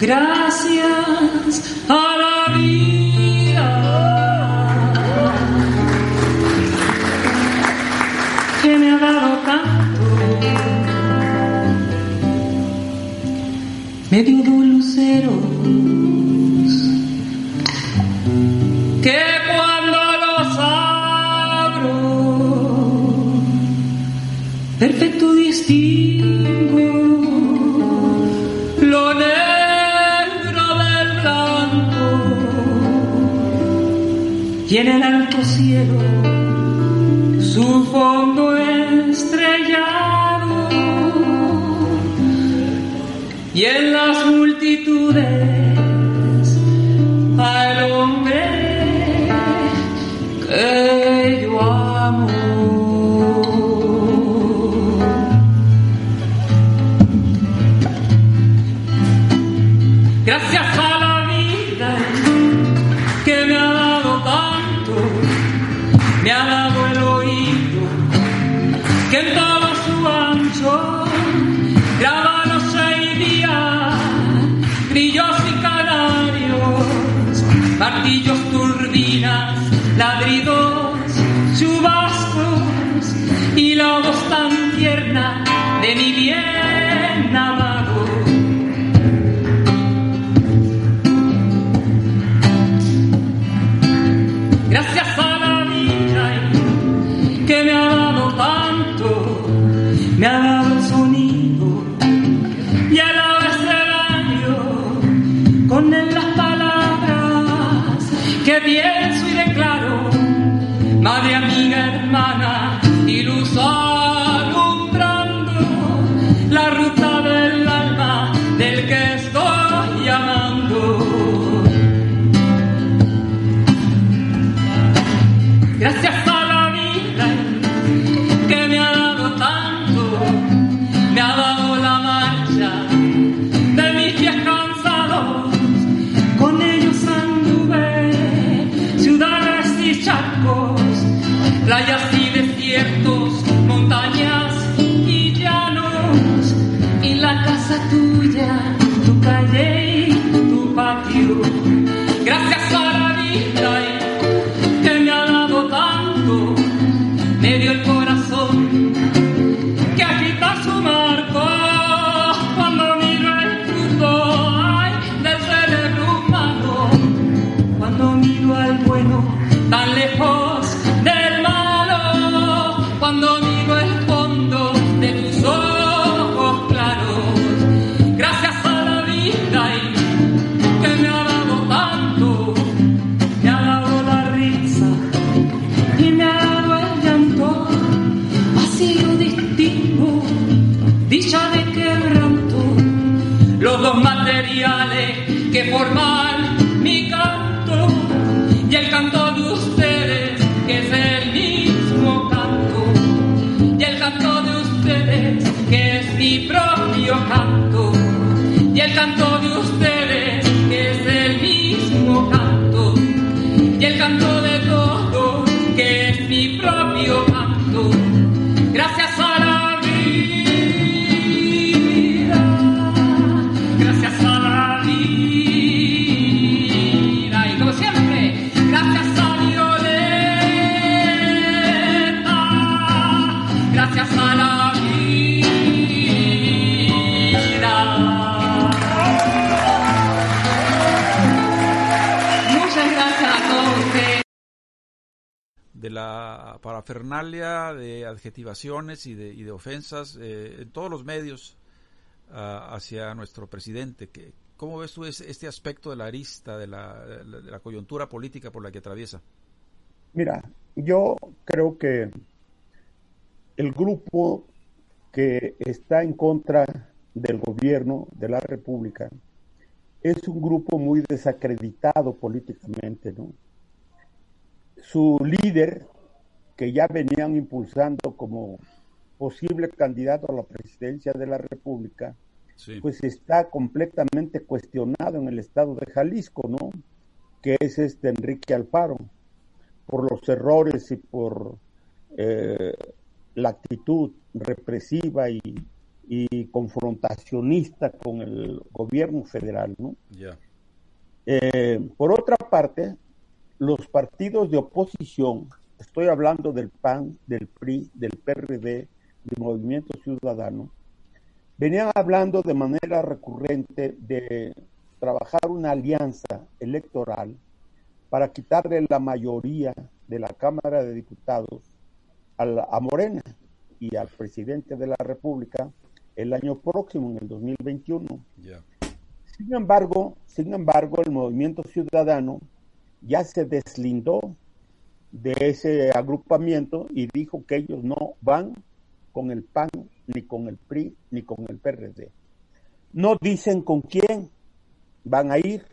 Gracias a la vida que me ha dado tanto. Me dio luceros que cuando los abro, perfecto distingo. y en el alto cielo told adjetivaciones y de, ofensas eh, en todos los medios ah, hacia nuestro presidente. ¿Cómo ves tú este aspecto de la arista, de la, de la coyuntura política por la que atraviesa? Mira, yo creo que el grupo que está en contra del gobierno de la República es un grupo muy desacreditado políticamente, ¿no? Su líder, que ya venían impulsando como posible candidato a la presidencia de la República, pues está completamente cuestionado en el estado de Jalisco, ¿no? Que es este Enrique Alfaro, por los errores y por eh, la actitud represiva y, confrontacionista con el gobierno federal, ¿no? Eh, por otra parte, los partidos de oposición, estoy hablando del PAN, del PRI, del PRD, del Movimiento Ciudadano, venían hablando de manera recurrente de trabajar una alianza electoral para quitarle la mayoría de la Cámara de Diputados a, Morena y al presidente de la República el año próximo, en el 2021. Sin embargo, sin embargo, el movimiento ciudadano ya se deslindó de ese agrupamiento y dijo que ellos no van con el PAN, ni con el PRI, ni con el PRD. No dicen con quién van a ir,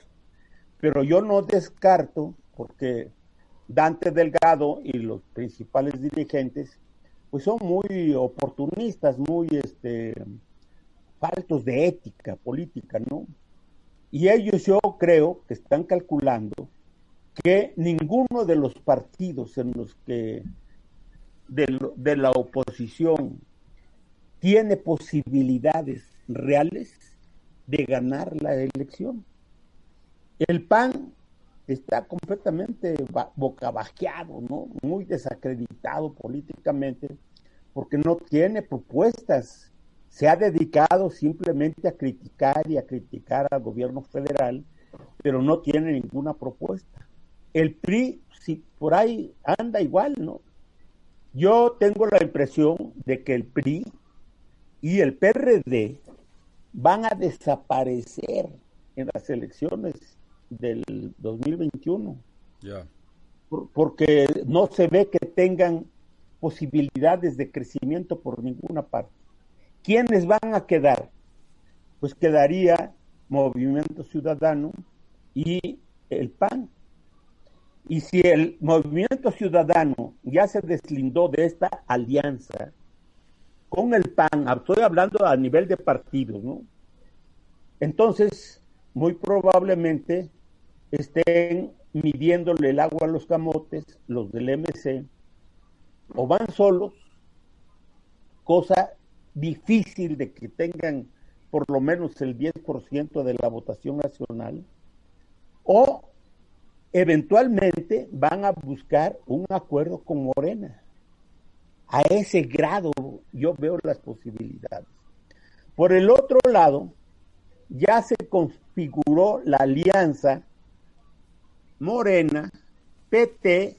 pero yo no descarto, porque Dante Delgado y los principales dirigentes, pues son muy oportunistas, muy este, faltos de ética política, ¿no? Y ellos yo creo que están calculando que ninguno de los partidos en los que de, la oposición tiene posibilidades reales de ganar la elección. El PAN está completamente bocabajeado, ¿no? Muy desacreditado políticamente porque no tiene propuestas. Se ha dedicado simplemente a criticar y a criticar al gobierno federal, pero no tiene ninguna propuesta. El PRI, si por ahí anda igual, ¿no? Yo tengo la impresión de que el PRI y el PRD van a desaparecer en las elecciones del 2021. Ya. porque no se ve que tengan posibilidades de crecimiento por ninguna parte. ¿Quiénes van a quedar? Pues quedaría Movimiento Ciudadano y el PAN. Y si el movimiento ciudadano ya se deslindó de esta alianza con el PAN, estoy hablando a nivel de partidos, ¿no? Entonces, muy probablemente estén midiéndole el agua a los camotes, los del MC, o van solos, cosa difícil de que tengan por lo menos el 10% de la votación nacional, o eventualmente van a buscar un acuerdo con Morena. A ese grado yo veo las posibilidades. Por el otro lado, ya se configuró la alianza Morena, PT,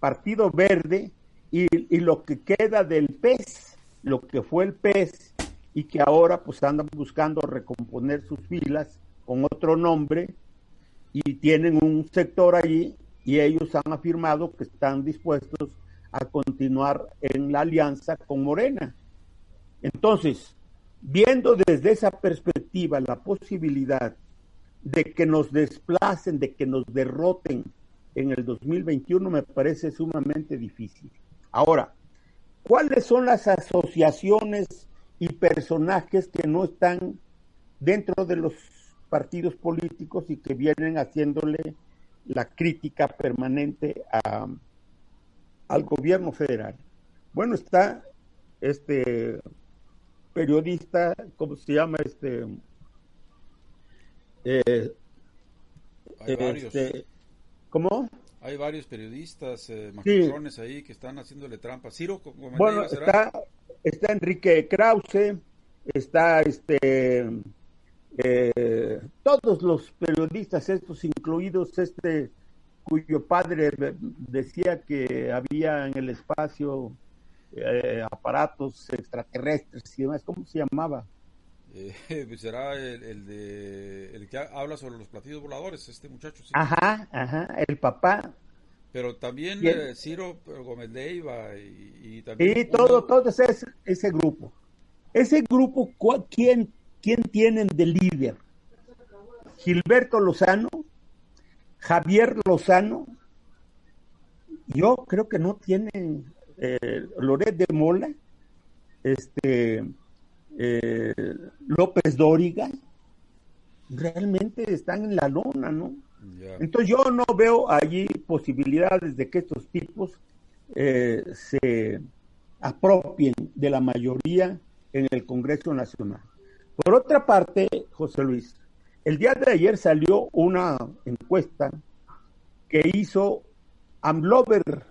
Partido Verde y, lo que queda del PES, lo que fue el PES y que ahora pues andan buscando recomponer sus filas con otro nombre y tienen un sector allí y ellos han afirmado que están dispuestos a continuar en la alianza con Morena. Entonces, viendo desde esa perspectiva la posibilidad de que nos desplacen, de que nos derroten en el 2021, me parece sumamente difícil. Ahora, ¿cuáles son las asociaciones y personajes que no están dentro de los partidos políticos y que vienen haciéndole la crítica permanente a, al gobierno federal. Bueno, está este periodista, ¿cómo se llama? Este, eh, Hay varios. Este, ¿Cómo? Hay varios periodistas, eh, ahí que están haciéndole trampa. Ciro, bueno, está, está Enrique Krause, está este eh, todos los periodistas estos, incluidos este cuyo padre decía que había en el espacio eh, aparatos extraterrestres y demás, ¿cómo se llamaba? Eh, pues será el, de, el que habla sobre los platillos voladores, este muchacho. Ajá, ajá, el papá. Pero también eh, Ciro Gómez Leiva y, y también... Y todo, todo ese, ese grupo. Ese grupo, ¿quién, ¿quién tienen de líder? Gilberto Lozano, Javier Lozano, yo creo que no tienen eh, Loret de Mola, este eh, López Dóriga, realmente están en la lona, ¿no? Entonces yo no veo allí posibilidades de que estos tipos eh, se apropien de la mayoría en el Congreso Nacional. Por otra parte, José Luis, el día de ayer salió una encuesta que hizo Amlover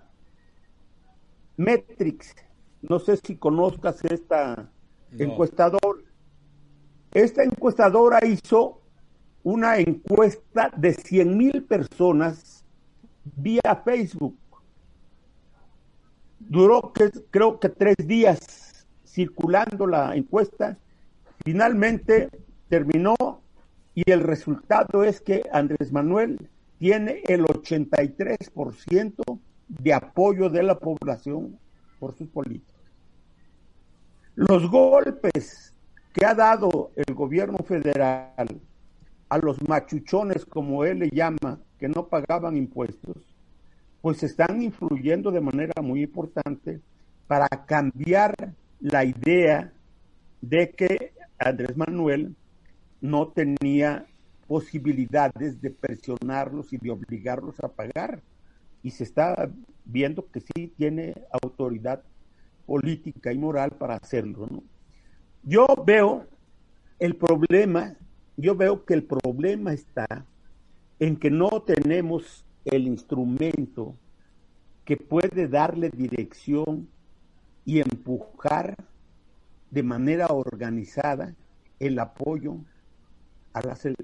Metrix. No sé si conozcas esta encuestadora. Esta encuestadora hizo una encuesta de 100 mil personas vía Facebook. Duró creo que tres días circulando la encuesta. Finalmente terminó y el resultado es que Andrés Manuel tiene el 83% de apoyo de la población por sus políticas. Los golpes que ha dado el gobierno federal a los machuchones, como él le llama, que no pagaban impuestos, pues están influyendo de manera muy importante para cambiar la idea de que Andrés Manuel no tenía posibilidades de presionarlos y de obligarlos a pagar y se está viendo que sí tiene autoridad política y moral para hacerlo. Yo veo el problema, yo veo que el problema está en que no tenemos el instrumento que puede darle dirección y empujar de manera organizada el apoyo a las, en,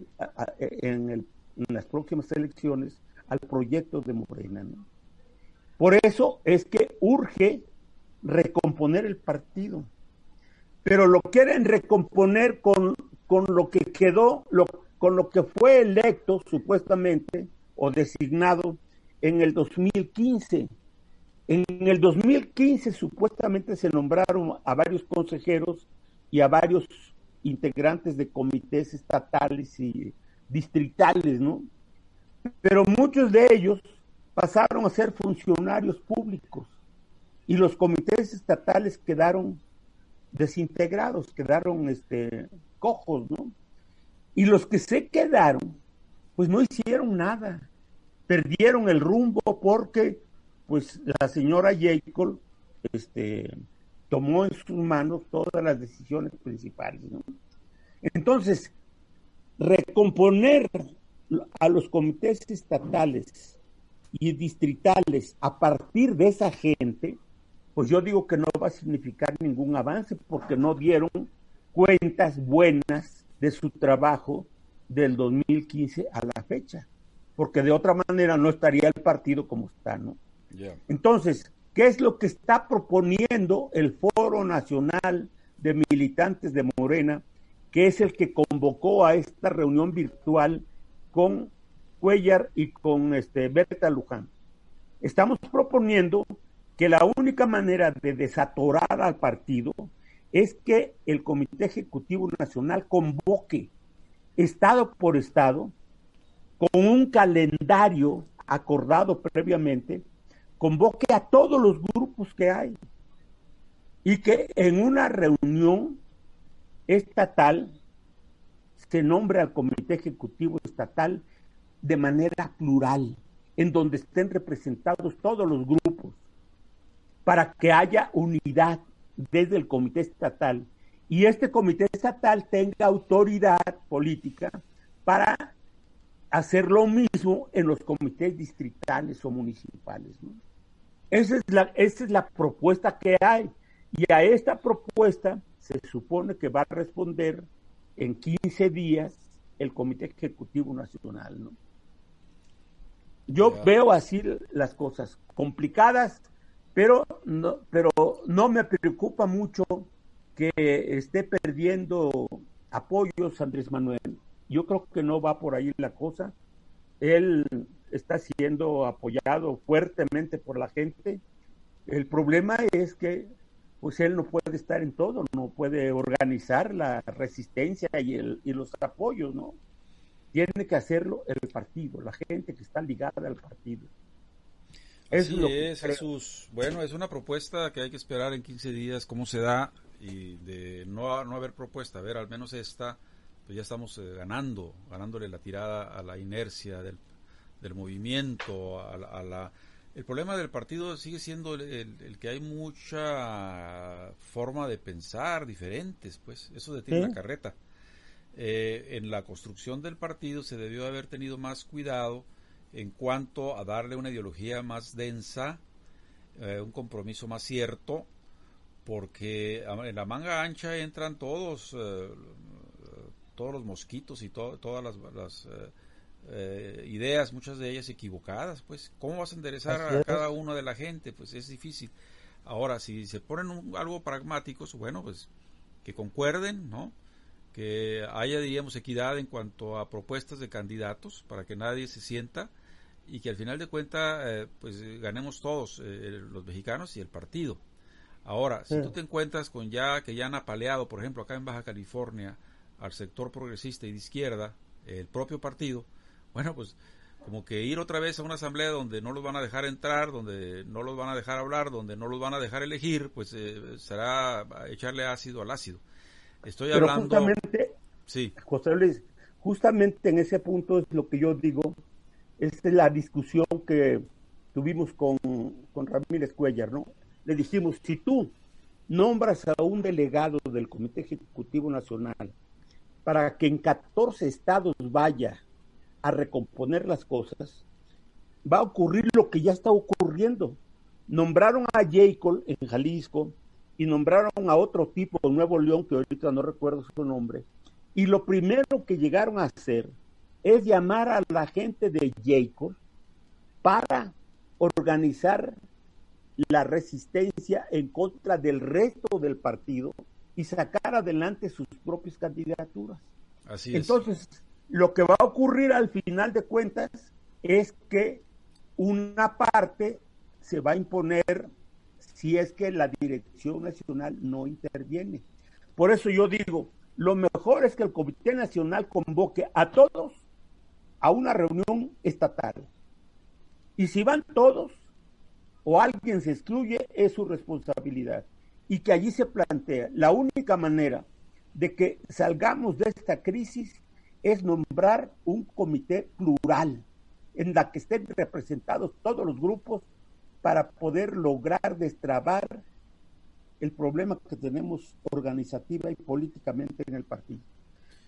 en, las próximas elecciones al proyecto de Morena. Por eso es que urge recomponer el partido, pero lo quieren recomponer con, con lo que quedó, lo, con lo que fue electo supuestamente o designado en el 2015. En el 2015 supuestamente se nombraron a varios consejeros y a varios integrantes de comités estatales y distritales, ¿no? pero muchos de ellos pasaron a ser funcionarios públicos y los comités estatales quedaron desintegrados, quedaron este, cojos, ¿no? Y los que se quedaron, pues no hicieron nada, perdieron el rumbo porque, pues, la señora Jacob, este, tomó en sus manos todas las decisiones principales, ¿no? Entonces, recomponer a los comités estatales y distritales a partir de esa gente, pues yo digo que no va a significar ningún avance porque no dieron cuentas buenas de su trabajo del 2015 a la fecha, porque de otra manera no estaría el partido como está, ¿no? Entonces, ¿qué es lo que está proponiendo el Foro Nacional de Militantes de Morena, que es el que convocó a esta reunión virtual con Cuellar y con este, Berta Luján. Estamos proponiendo que la única manera de desatorar al partido es que el Comité Ejecutivo Nacional convoque estado por estado con un calendario acordado previamente, convoque a todos los grupos que hay y que en una reunión estatal se nombre al Comité Ejecutivo Estatal de manera plural, en donde estén representados todos los grupos, para que haya unidad desde el Comité Estatal y este Comité Estatal tenga autoridad política para hacer lo mismo en los comités distritales o municipales. Esa, es la, esa es la propuesta que hay y a esta propuesta se supone que va a responder en 15 días el Comité Ejecutivo Nacional. ¿no? Yo veo así las cosas complicadas, pero no, pero no me preocupa mucho que esté perdiendo apoyos, Andrés Manuel. Yo creo que no va por ahí la cosa. Él está siendo apoyado fuertemente por la gente. El problema es que pues él no puede estar en todo, no puede organizar la resistencia y, el, y los apoyos, ¿no? Tiene que hacerlo el partido, la gente que está ligada al partido. Es Así es, Jesús. Bueno, es una propuesta que hay que esperar en 15 días cómo se da y de no, no haber propuesta, a ver, al menos esta, pues ya estamos eh, ganando, ganándole la tirada a la inercia del, del movimiento, a la, El problema del partido sigue siendo el, que hay mucha forma de pensar diferentes, pues eso detiene la carreta. Eh, en la construcción del partido se debió haber tenido más cuidado en cuanto a darle una ideología más densa, eh, un compromiso más cierto, porque en la manga ancha entran todos, eh, todos los mosquitos y todas las, eh, ideas, muchas de ellas equivocadas, pues, ¿cómo vas a enderezar a cada uno de la gente? Pues es difícil. Ahora, si se ponen algo pragmáticos, bueno, pues que concuerden, ¿no? Que haya, diríamos, equidad en cuanto a propuestas de candidatos para que nadie se sienta y que al final de cuentas, eh, pues ganemos todos, eh, los mexicanos y el partido. Ahora, si tú te encuentras con ya que ya han apaleado, por ejemplo, acá en Baja California, al sector progresista y de izquierda, el propio partido, bueno, pues como que ir otra vez a una asamblea donde no los van a dejar entrar, donde no los van a dejar hablar, donde no los van a dejar elegir, pues eh, será echarle ácido al ácido. Estoy Pero hablando. Justamente, sí. José Luis, justamente en ese punto es lo que yo digo, es la discusión que tuvimos con, con Ramírez Cuellar, ¿no? Le dijimos, si tú nombras a un delegado del Comité Ejecutivo Nacional para que en 14 estados vaya a recomponer las cosas, va a ocurrir lo que ya está ocurriendo. Nombraron a Jacob en Jalisco y nombraron a otro tipo en Nuevo León, que ahorita no recuerdo su nombre, y lo primero que llegaron a hacer es llamar a la gente de Jacob para organizar la resistencia en contra del resto del partido y sacar adelante sus propias candidaturas. Así Entonces, lo que va a ocurrir al final de cuentas es que una parte se va a imponer si es que la dirección nacional no interviene. Por eso yo digo, lo mejor es que el Comité Nacional convoque a todos a una reunión estatal. Y si van todos o alguien se excluye, es su responsabilidad. Y que allí se plantea la única manera de que salgamos de esta crisis es nombrar un comité plural en la que estén representados todos los grupos para poder lograr destrabar el problema que tenemos organizativa y políticamente en el partido.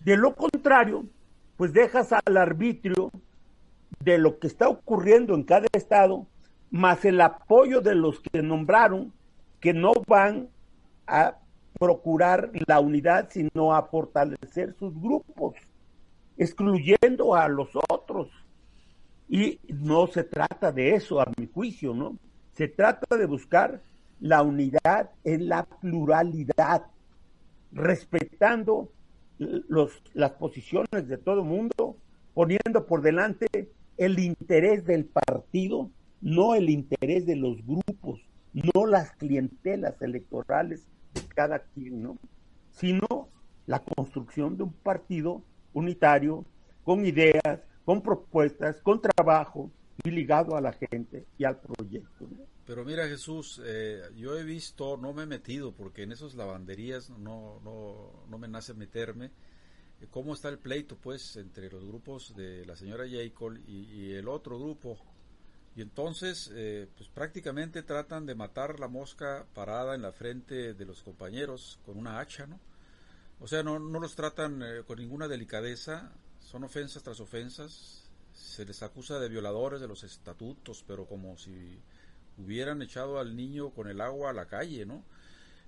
De lo contrario, pues dejas al arbitrio de lo que está ocurriendo en cada estado, más el apoyo de los que nombraron, que no van a procurar la unidad, sino a fortalecer sus grupos excluyendo a los otros. Y no se trata de eso, a mi juicio, ¿no? Se trata de buscar la unidad en la pluralidad, respetando los, las posiciones de todo mundo, poniendo por delante el interés del partido, no el interés de los grupos, no las clientelas electorales de cada quien, ¿no? Sino la construcción de un partido unitario, con ideas, con propuestas, con trabajo y ligado a la gente y al proyecto. Pero mira Jesús, eh, yo he visto, no me he metido porque en esos lavanderías no, no, no me nace meterme, eh, cómo está el pleito pues entre los grupos de la señora Jacob y, el otro grupo. Y entonces, eh, pues prácticamente tratan de matar la mosca parada en la frente de los compañeros con una hacha, ¿no? O sea, no, no los tratan eh, con ninguna delicadeza, son ofensas tras ofensas, se les acusa de violadores de los estatutos, pero como si hubieran echado al niño con el agua a la calle, ¿no?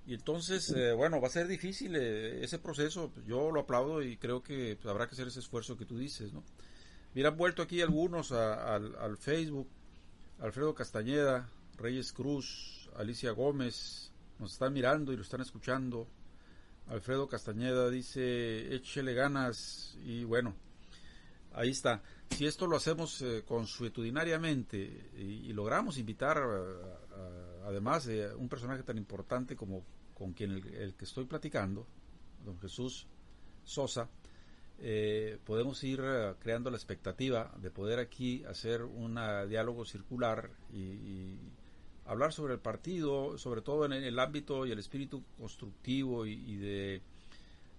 Y entonces, eh, bueno, va a ser difícil eh, ese proceso, yo lo aplaudo y creo que pues, habrá que hacer ese esfuerzo que tú dices, ¿no? Mira, han vuelto aquí algunos al, al Facebook, Alfredo Castañeda, Reyes Cruz, Alicia Gómez, nos están mirando y lo están escuchando. Alfredo Castañeda dice, échele ganas y bueno, ahí está. Si esto lo hacemos eh, consuetudinariamente y, logramos invitar, además de un personaje tan importante como con quien el, que estoy platicando, don Jesús Sosa, eh, podemos ir eh, creando la expectativa de poder aquí hacer un diálogo circular y hablar sobre el partido, sobre todo en el ámbito y el espíritu constructivo y, de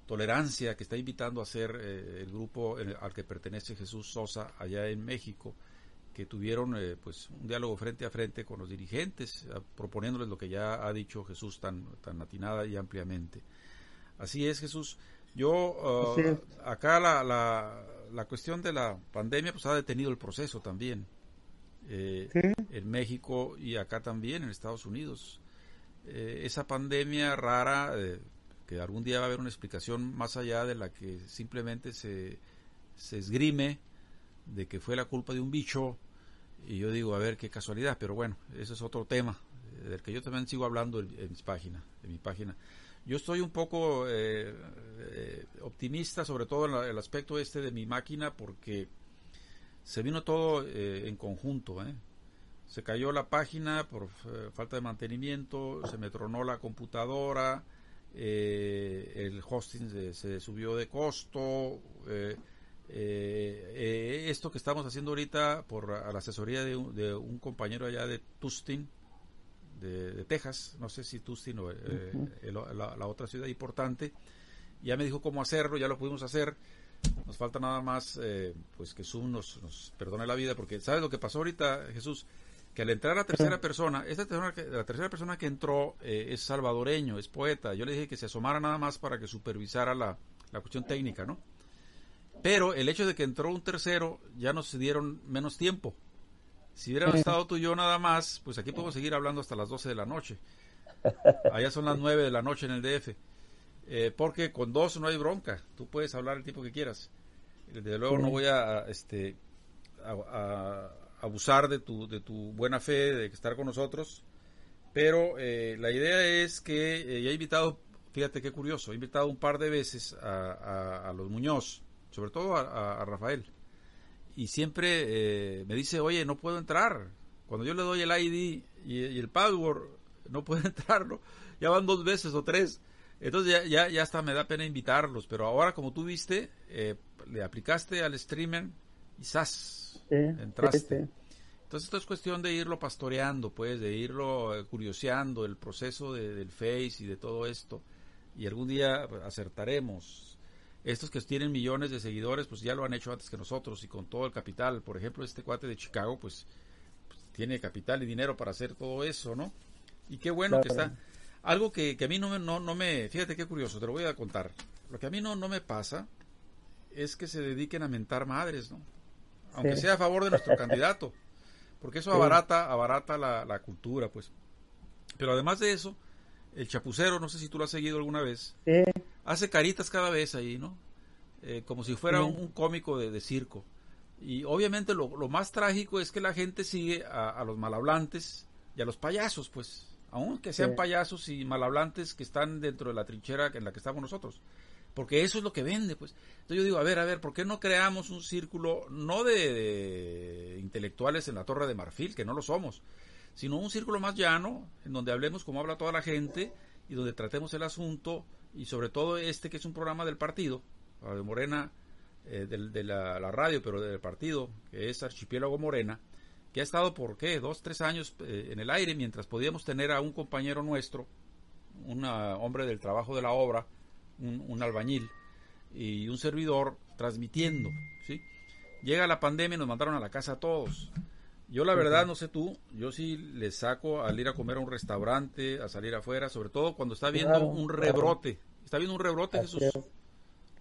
tolerancia que está invitando a hacer eh, el grupo al que pertenece Jesús Sosa allá en México, que tuvieron eh, pues un diálogo frente a frente con los dirigentes, proponiéndoles lo que ya ha dicho Jesús tan, tan atinada y ampliamente. Así es, Jesús. Yo, ah, acá la, la, la cuestión de la pandemia pues ha detenido el proceso también eh, en México y acá también en Estados Unidos. Eh, esa pandemia rara, eh, que algún día va a haber una explicación más allá de la que simplemente se, se esgrime de que fue la culpa de un bicho, y yo digo, a ver qué casualidad, pero bueno, ese es otro tema, del que yo también sigo hablando en, en página, en mi página. Yo estoy un poco optimista, sobre todo en el aspecto este de mi máquina, porque se vino todo eh, en conjunto. ¿eh? Se cayó la página por eh, falta de mantenimiento, se me tronó la computadora, el hosting se, subió de costo. esto que estamos haciendo ahorita por la asesoría de un, compañero allá de Tustin, de, Texas, no sé si Tustin o la, la, otra ciudad importante, ya me dijo cómo hacerlo, ya lo pudimos hacer nos falta nada más eh, pues que Zoom nos, nos, perdone la vida, porque ¿sabes lo que pasó ahorita, Jesús? Que al entrar la tercera persona, esta persona la tercera persona que entró eh, es salvadoreño, es poeta. Yo le dije que se asomara nada más para que supervisara la, la cuestión técnica, ¿no? Pero el hecho de que entró un tercero ya nos dieron menos tiempo. Si hubieran estado tú y yo nada más, pues aquí podemos seguir hablando hasta las 12 de la noche. Allá son las 9 de la noche en el DF. Eh, porque con dos no hay bronca, tú puedes hablar el tiempo que quieras. Desde luego no voy a, este, a, abusar de tu, de tu buena fe de estar con nosotros, pero eh, la idea es que eh, ya he invitado, fíjate qué curioso, he invitado un par de veces a, los Muñoz, sobre todo a, Rafael, y siempre me dice, oye, no puedo entrar. Cuando yo le doy el ID y, el password, no puede entrar, ¿no? Ya van dos veces o tres. Entonces ya, ya, ya hasta me da pena invitarlos, pero ahora como tú viste, eh, le aplicaste al streamer y ¡zas! entraste. Entonces esto es cuestión de irlo pastoreando, pues, de irlo eh, curioseando, el proceso del Face y de todo esto. Y algún día acertaremos. Estos que tienen millones de seguidores, pues ya lo han hecho antes que nosotros y con todo el capital. Por ejemplo, este cuate de Chicago, pues, pues tiene capital y dinero para hacer todo eso, ¿no? Y qué bueno que está algo que, a mí no me, no, no me... Fíjate qué curioso, te lo voy a contar. Lo que a mí no, no me pasa es que se dediquen a mentar madres, ¿no? Aunque sea a favor de nuestro candidato. Porque eso abarata, abarata la, la cultura, pues. Pero además de eso, el chapucero, no sé si tú lo has seguido alguna vez, hace caritas cada vez ahí, ¿no? Eh, como si fuera un, cómico de, circo. Y obviamente lo, lo, más trágico es que la gente sigue a, a, los malhablantes y a los payasos, pues aunque sean payasos y malhablantes que están dentro de la trinchera en la que estamos nosotros. Porque eso es lo que vende, pues. Entonces yo digo, a ver, a ver, ¿por qué no creamos un círculo, no de, intelectuales en la Torre de Marfil, que no lo somos, sino un círculo más llano, en donde hablemos como habla toda la gente y donde tratemos el asunto, y sobre todo este que es un programa del partido, de Morena, eh, de, la, la, radio, pero del partido, que es Archipiélago Morena, que ha estado por qué, dos, tres años eh, en el aire, mientras podíamos tener a un compañero nuestro, un hombre del trabajo de la obra, un, albañil y un servidor transmitiendo, ¿sí? Llega la pandemia y nos mandaron a la casa a todos. Yo la verdad, no sé tú, yo sí le saco al ir a comer a un restaurante, a salir afuera, sobre todo cuando está viendo un rebrote. Está viendo un rebrote, Jesús.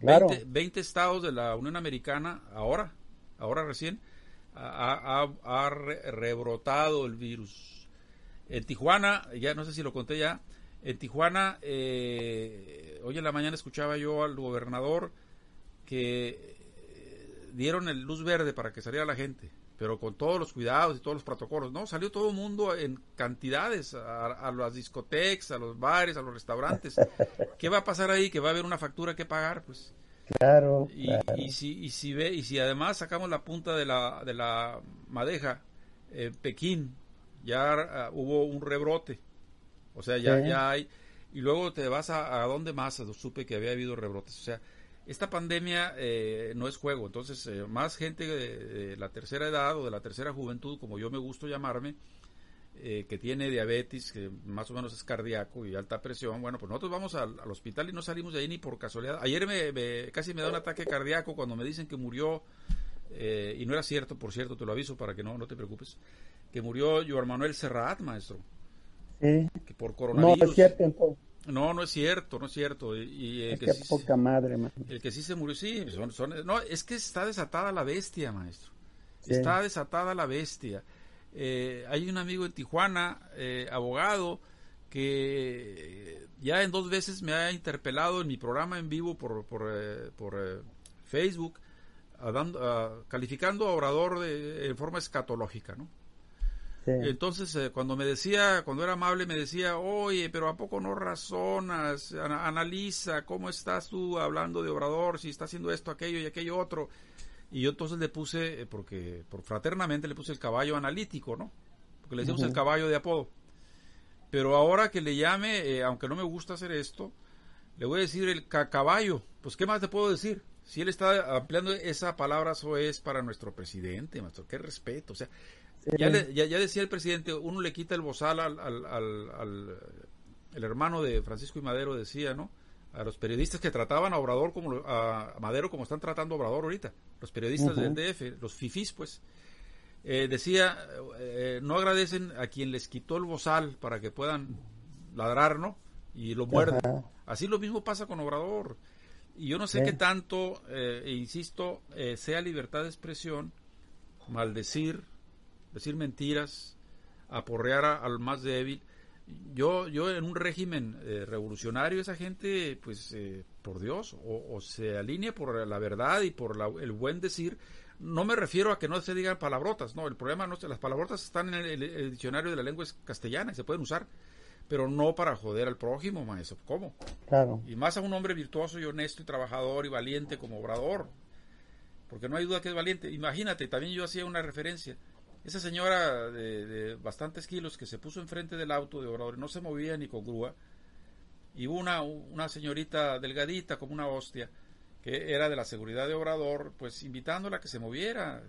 Claro. 20 estados de la Unión Americana, ahora, ahora recién, ha, rebrotado el virus. En Tijuana, ya no sé si lo conté ya, en Tijuana, eh, hoy en la mañana escuchaba yo al gobernador que eh, dieron el luz verde para que saliera la gente. pero con todos los cuidados y todos los protocolos. No, salió todo el mundo en cantidades a, las discotecas, a los bares, a los restaurantes. ¿Qué va a pasar ahí? Que va a haber una factura que pagar, pues. Claro. Y, y si y si ve y si además sacamos la punta de la de la madeja, eh, Pekín ya ah, hubo un rebrote, o sea ya ya hay y luego te vas a, a dónde más supe que había habido rebrotes, o sea esta pandemia eh, no es juego, entonces eh, más gente de, la tercera edad o de la tercera juventud, como yo me gusto llamarme, eh, que tiene diabetes, que más o menos es cardíaco y alta presión, bueno, pues nosotros vamos al, hospital y no salimos de ahí ni por casualidad. Ayer me, casi me da un ataque cardíaco cuando me dicen que murió, y no era cierto, por cierto, te lo aviso para que no, no te preocupes, que murió Joan Manuel Serrat, maestro. Sí. Que por coronavirus. No, es cierto, no, no es cierto, no es cierto. Y, el que sí, poca madre, El que sí se murió, sí. no, es que está desatada la bestia, maestro. Está desatada la bestia. Eh, hay un amigo en Tijuana, eh, abogado, que ya en dos veces me ha interpelado en mi programa en vivo por, por, eh, por Facebook, calificando a Obrador de, en forma escatológica, ¿no? Entonces, eh, cuando me decía, cuando era amable, me decía, oye, pero ¿a poco no razonas? analiza, ¿cómo estás tú hablando de Obrador? Si está haciendo esto, aquello y aquello otro. Y yo entonces le puse, eh, porque por fraternamente le puse el caballo analítico, ¿no? Porque le decimos el caballo de apodo. Pero ahora que le llame, eh, aunque no me gusta hacer esto, le voy a decir el caballo. Pues, ¿qué más te puedo decir? Si él está ampliando esa palabra, eso es para nuestro presidente, maestro. Qué respeto. O sea, ya, ya, decía el presidente, uno le quita el bozal al, al, el hermano de Francisco y Madero decía, ¿no? A los periodistas que trataban a Obrador como a Madero como están tratando a Obrador ahorita, los periodistas del DF, los fifís, pues. Eh, decía, eh, no agradecen a quien les quitó el bozal para que puedan ladrar, ¿no? Y lo muerden. Así lo mismo pasa con Obrador. Y yo no sé qué tanto, eh, insisto, sea libertad de expresión, maldecir, decir mentiras, aporrear al más débil. Yo, yo en un régimen eh, revolucionario, esa gente, pues, eh, por Dios, o, se alinea por la verdad y por el buen decir. No me refiero a que no se digan palabrotas, no, el problema no es, las palabrotas están en el, diccionario de la lengua castellana y se pueden usar, pero no para joder al prójimo, maestro. ¿Cómo? Claro. Y más a un hombre virtuoso y honesto y trabajador y valiente como Obrador, porque no hay duda que es valiente. Imagínate, también yo hacía una referencia esa señora de, bastantes kilos que se puso enfrente del auto de Obrador no se movía ni con grúa. Y una, una señorita delgadita como una hostia, que era de la seguridad de Obrador, pues invitándola a que se moviera.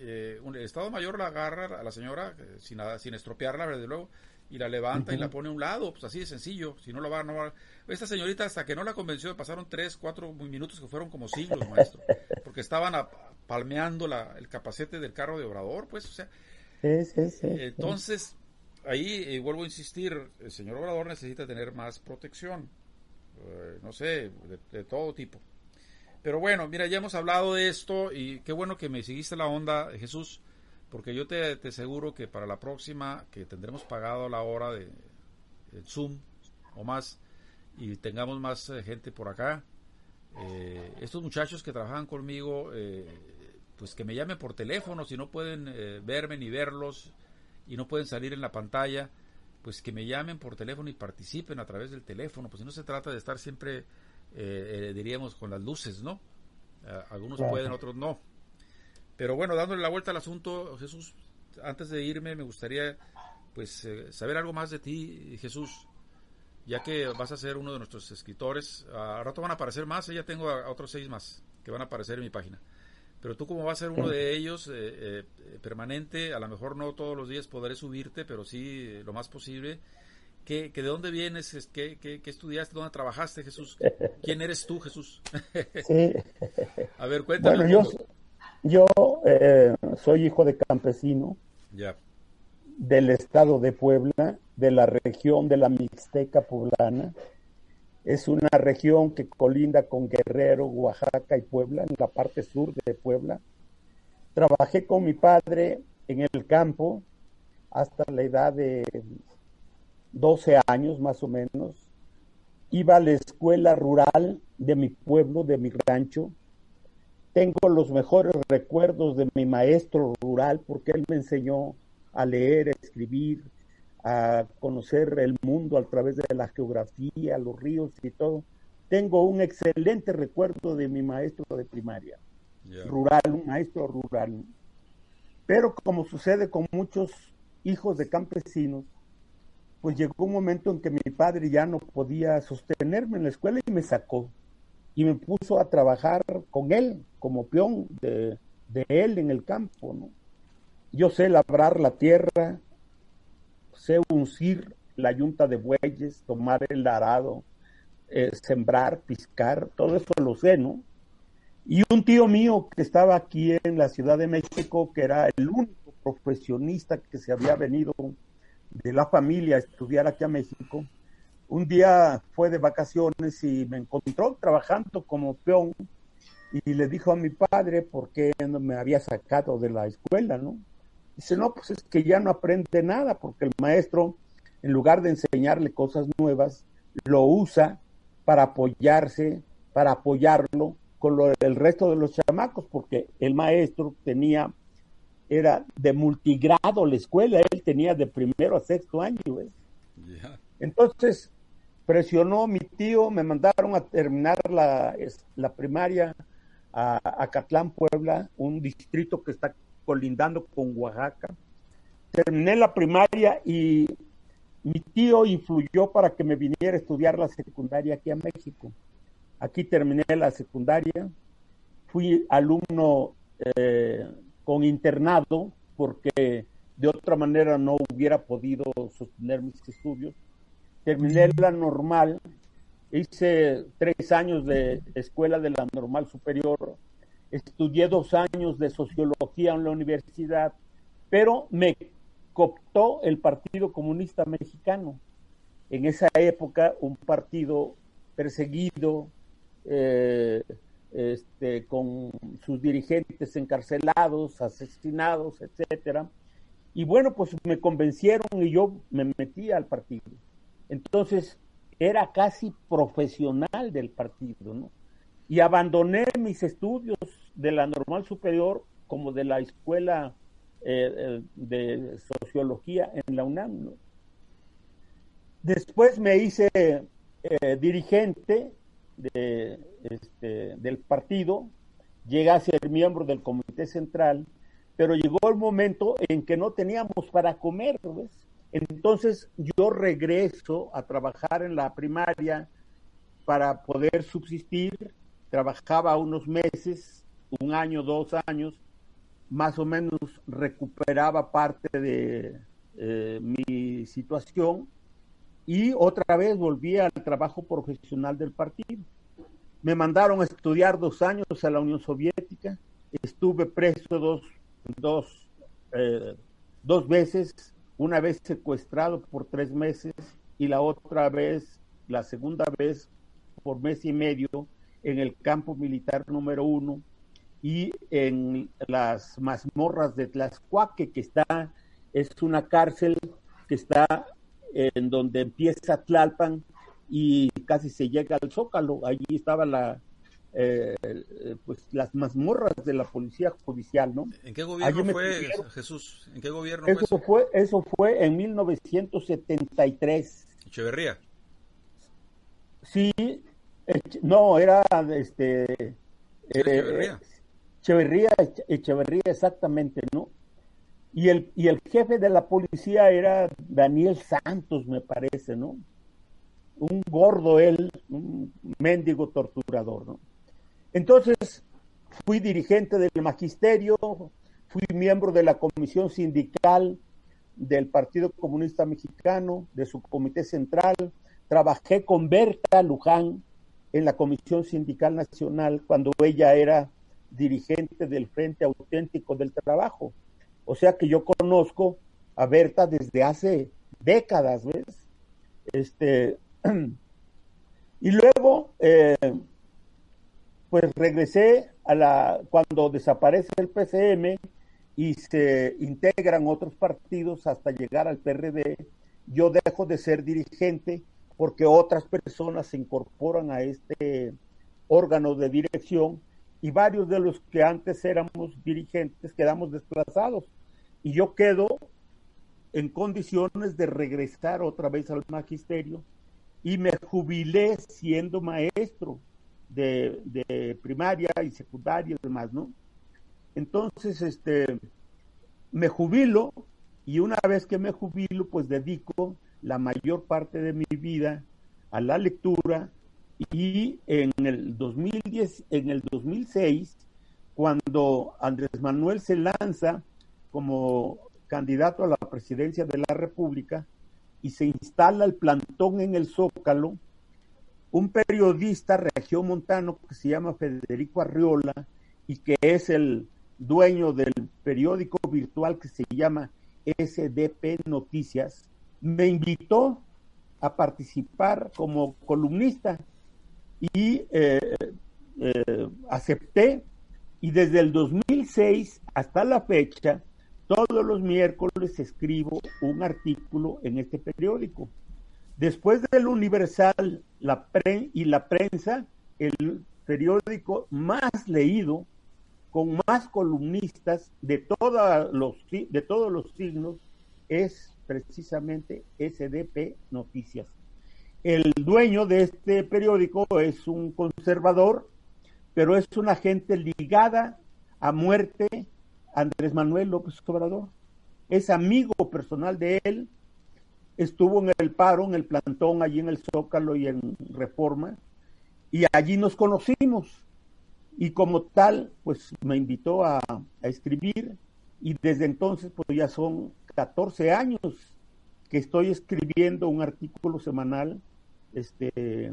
Eh, el Estado Mayor la agarra a la señora eh, sin, sin estropearla, desde luego, y la levanta y la pone a un lado, pues así de sencillo, si no lo va, no va. Esta señorita hasta que no la convenció, pasaron tres, cuatro minutos que fueron como siglos, maestro, porque estaban palmeando la, el capacete del carro de Obrador, pues, o sea. entonces, ahí eh, vuelvo a insistir, el señor Obrador necesita tener más protección, eh, no sé, de, todo tipo. Pero bueno, mira, ya hemos hablado de esto y qué bueno que me seguiste la onda, Jesús porque yo te, te, aseguro que para la próxima, que tendremos pagado la hora de, Zoom o más, y tengamos más eh, gente por acá, estos muchachos que trabajan conmigo, eh, pues que me llamen por teléfono, si no pueden verme ni verlos y no pueden salir en la pantalla, pues que me llamen por teléfono y participen a través del teléfono, pues si no se trata de estar siempre, diríamos, con las luces, ¿no? algunos pueden, otros no. Pero bueno, dándole la vuelta al asunto, Jesús, antes de irme me gustaría pues eh, saber algo más de ti, Jesús, ya que vas a ser uno de nuestros escritores. A rato van a aparecer más, ya tengo a, otros seis más que van a aparecer en mi página. Pero tú como vas a ser uno de ellos eh, eh, permanente, a lo mejor no todos los días podré subirte, pero sí lo más posible. ¿Qué, que ¿De dónde vienes? ¿Qué, qué, qué estudiaste? ¿Dónde trabajaste, Jesús? ¿Quién eres tú, Jesús? Sí. a ver, cuéntame. Bueno, yo, yo eh, soy hijo de campesino del estado de Puebla, de la región de la Mixteca poblana. Es una región que colinda con Guerrero, Oaxaca y Puebla, en la parte sur de Puebla. Trabajé con mi padre en el campo hasta la edad de 12 años más o menos. Iba a la escuela rural de mi pueblo, de mi rancho, tengo los mejores recuerdos de mi maestro rural porque él me enseñó a leer, a escribir, a conocer el mundo a través de la geografía, los ríos y todo. Tengo un excelente recuerdo de mi maestro de primaria, rural, un maestro rural. Pero como sucede con muchos hijos de campesinos, pues llegó un momento en que mi padre ya no podía sostenerme en la escuela y me sacó y me puso a trabajar con él como peón de, él en el campo. ¿no? Yo sé labrar la tierra, sé uncir la yunta de bueyes, tomar el arado, eh, sembrar, piscar, todo eso lo sé, ¿no? Y un tío mío que estaba aquí en la Ciudad de México, que era el único profesionista que se había venido de la familia a estudiar aquí a México, un día fue de vacaciones y me encontró trabajando como peón y le dijo a mi padre por qué me había sacado de la escuela, ¿no? Dice, no, pues es que ya no aprende nada porque el maestro, en lugar de enseñarle cosas nuevas, lo usa para apoyarse, para apoyarlo con lo, el resto de los chamacos, porque el maestro tenía era de multigrado la escuela, él tenía de primero a sexto año. Entonces, presionó mi tío, me mandaron a terminar la, la primaria a, a, Catlán, Puebla, un distrito que está colindando con Oaxaca. Terminé la primaria y mi tío influyó para que me viniera a estudiar la secundaria aquí a México. Aquí terminé la secundaria, fui alumno eh, con internado porque de otra manera no hubiera podido sostener mis estudios. Terminé la normal, hice tres años de escuela de la normal superior, estudié dos años de sociología en la universidad, pero me cooptó el Partido Comunista Mexicano. En esa época, un partido perseguido, eh, este, con sus dirigentes encarcelados, asesinados, etcétera. Y bueno, pues me convencieron y yo me metí al partido. Entonces, era casi profesional del partido, ¿no? Y abandoné mis estudios de la normal superior como de la escuela eh, eh, de sociología en la UNAM. Después me hice eh, dirigente este, del partido, llegué a ser miembro del comité central, pero llegó el momento en que no teníamos para comer. Entonces yo regreso a trabajar en la primaria para poder subsistir, trabajaba unos meses, un año, dos años, más o menos recuperaba parte de eh, mi situación y otra vez volví al trabajo profesional del partido. Me mandaron a estudiar dos años a la Unión Soviética, estuve preso dos, dos, eh, dos veces, una vez secuestrado por tres meses y la otra vez, la segunda vez, por mes y medio en el campo militar número uno y en las mazmorras de Tlaxcuaque, que está, es una cárcel que está en donde empieza Tlalpan y casi se llega al Zócalo. Allí estaba la, eh, pues las mazmorras de la policía judicial, ¿no? ¿En qué gobierno fue Jesús? ¿En qué gobierno eso fue eso? fue en 1973. Echeverría. Sí, no, era este Echeverría. Eh, Echeverría, Echeverría exactamente, ¿no? Y el, y el jefe de la policía era Daniel Santos, me parece, ¿no? Un gordo él, un mendigo torturador, ¿no? Entonces, fui dirigente del magisterio, fui miembro de la comisión sindical del Partido Comunista Mexicano, de su comité central, trabajé con Berta Luján en la Comisión Sindical Nacional cuando ella era dirigente del Frente Auténtico del Trabajo. O sea que yo conozco a Berta desde hace décadas, ¿ves? Este, y luego, eh, pues regresé a la, cuando desaparece el PCM y se integran otros partidos hasta llegar al PRD, yo dejo de ser dirigente porque otras personas se incorporan a este órgano de dirección y varios de los que antes éramos dirigentes quedamos desplazados. Y yo quedo en condiciones de regresar otra vez al magisterio y me jubilé siendo maestro de, primaria y secundaria y demás, ¿no? Entonces, este, me jubilo y una vez que me jubilo, pues dedico la mayor parte de mi vida a la lectura y en el 2010, en el 2006, cuando Andrés Manuel se lanza como candidato a la presidencia de la República y se instala el plantón en el Zócalo, un periodista regiomontano que se llama Federico Arriola y que es el dueño del periódico virtual que se llama SDP Noticias, me invitó a participar como columnista y eh, eh, acepté y desde el 2006 hasta la fecha todos los miércoles escribo un artículo en este periódico. Después del Universal la y la prensa, el periódico más leído, con más columnistas de, los, de todos los signos, es precisamente SDP Noticias. El dueño de este periódico es un conservador, pero es una gente ligada a muerte Andrés Manuel López Obrador. Es amigo personal de él, estuvo en el paro, en el plantón, allí en el Zócalo y en Reforma, y allí nos conocimos. Y como tal, pues me invitó a, escribir, y desde entonces, pues ya son 14 años que estoy escribiendo un artículo semanal este,